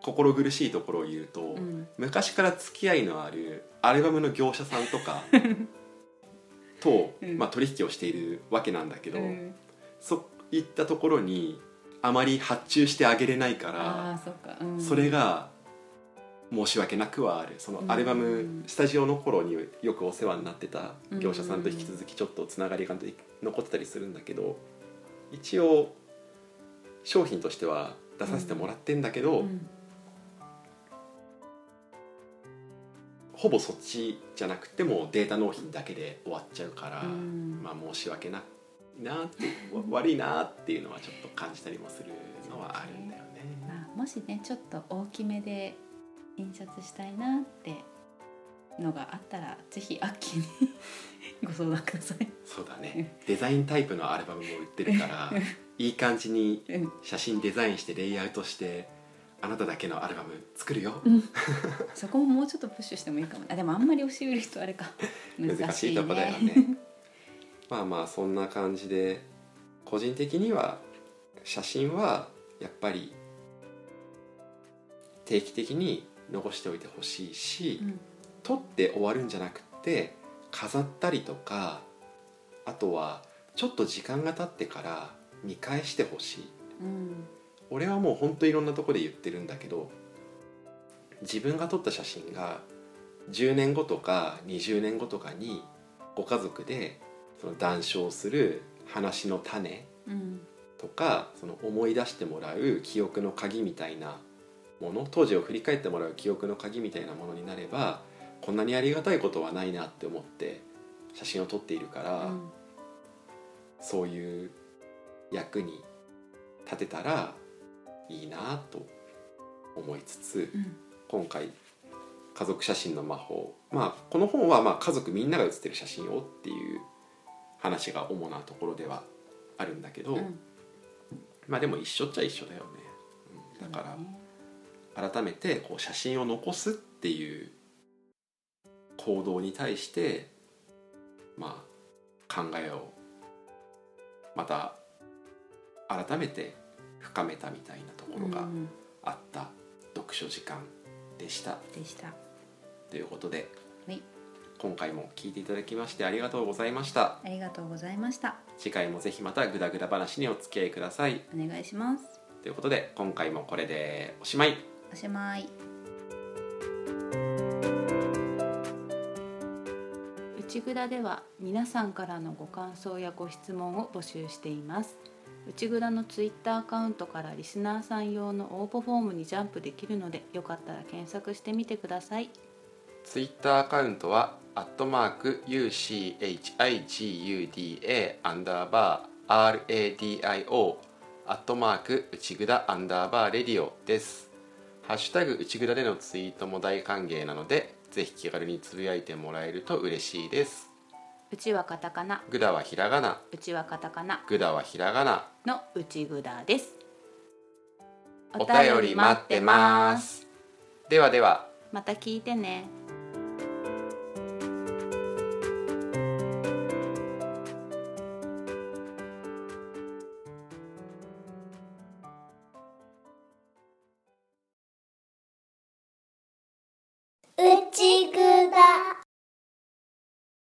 心苦しいところを言うと、うん。昔から付き合いのあるアルバムの業者さんとか <laughs> と、うん。まあ、取引をしているわけなんだけど、うん。そういったところにあまり発注してあげれないかあらあそっか、うん、それが申し訳なくはある。そのアルバム、うんスタジオの頃によくお世話になってた業者さんと引き続きちょっとつながりが残ってたりするんだけど一応商品としては出させてもらってんだけど、うん。ほぼそっちじゃなくてもデータ納品だけで終わっちゃうから、うん。まあ申し訳ないなってわ悪いなっていうのはちょっと感じたりもするのはあるんだよね。まあ、もしねちょっと大きめで印刷したいなってのがあったらぜひアッキーにご相談ください。そうだね。デザインタイプのアルバムも売ってるからいい感じにうん。写真デザインしてレイアウトしてあなただけのアルバム作るよ、うん、そこももうちょっとプッシュしてもいいかも。あでもあんまり押し売る人あれか。難しい,、ね、難しいとこだよねまあまあそんな感じで個人的には写真はやっぱり定期的に残しておいてほしいし、うん。撮って終わるんじゃなくって飾ったりとかあとはちょっと時間が経ってから見返してほしい。うん。俺はもうほんといろんなとこで言ってるんだけど自分が撮った写真が10年後とか20年後とかにご家族でその談笑する話の種うんとかその思い出してもらう記憶の鍵みたいなもの当時を振り返ってもらう記憶の鍵みたいなものになればこんなにありがたいことはないなって思って写真を撮っているから、うんそういう役に立てたらいいなと思いつつうん今回家族写真の魔法。まあこの本はまあ家族みんなが写ってる写真をっていう話が主なところではあるんだけど、うん。まあでも一緒っちゃ一緒だよね、うん。だから改めてこう写真を残すっていう行動に対してまあ考えをまた改めて深めたみたいなところがうんあった読書時間でした。でした。ということではい今回も聞いていただきましてありがとうございました。ありがとうございました。次回もぜひまたグダグダ話にお付き合いください。お願いします。ということで今回もこれでおしまい。おしまい。内ぐだでは皆さんからのご感想やご質問を募集しています。内ぐだのツイッターアカウントからリスナーさん用の応募フォームにジャンプできるのでよかったら検索してみてください。ツイッターアカウントはアットマーク UCHIGUDA アンダーバー RADIO アットマーク内ぐだアンダーバーレディオです。ハッシュタグ内ぐだでのツイートも大歓迎なのでぜひ気軽につぶやいてもらえると嬉しいです。うちはカタカナ。ぐだはひらがな。うちはカタカナ。ぐだはひらがな。の内ぐだです。お便り待ってます。ではでは。また聞いてね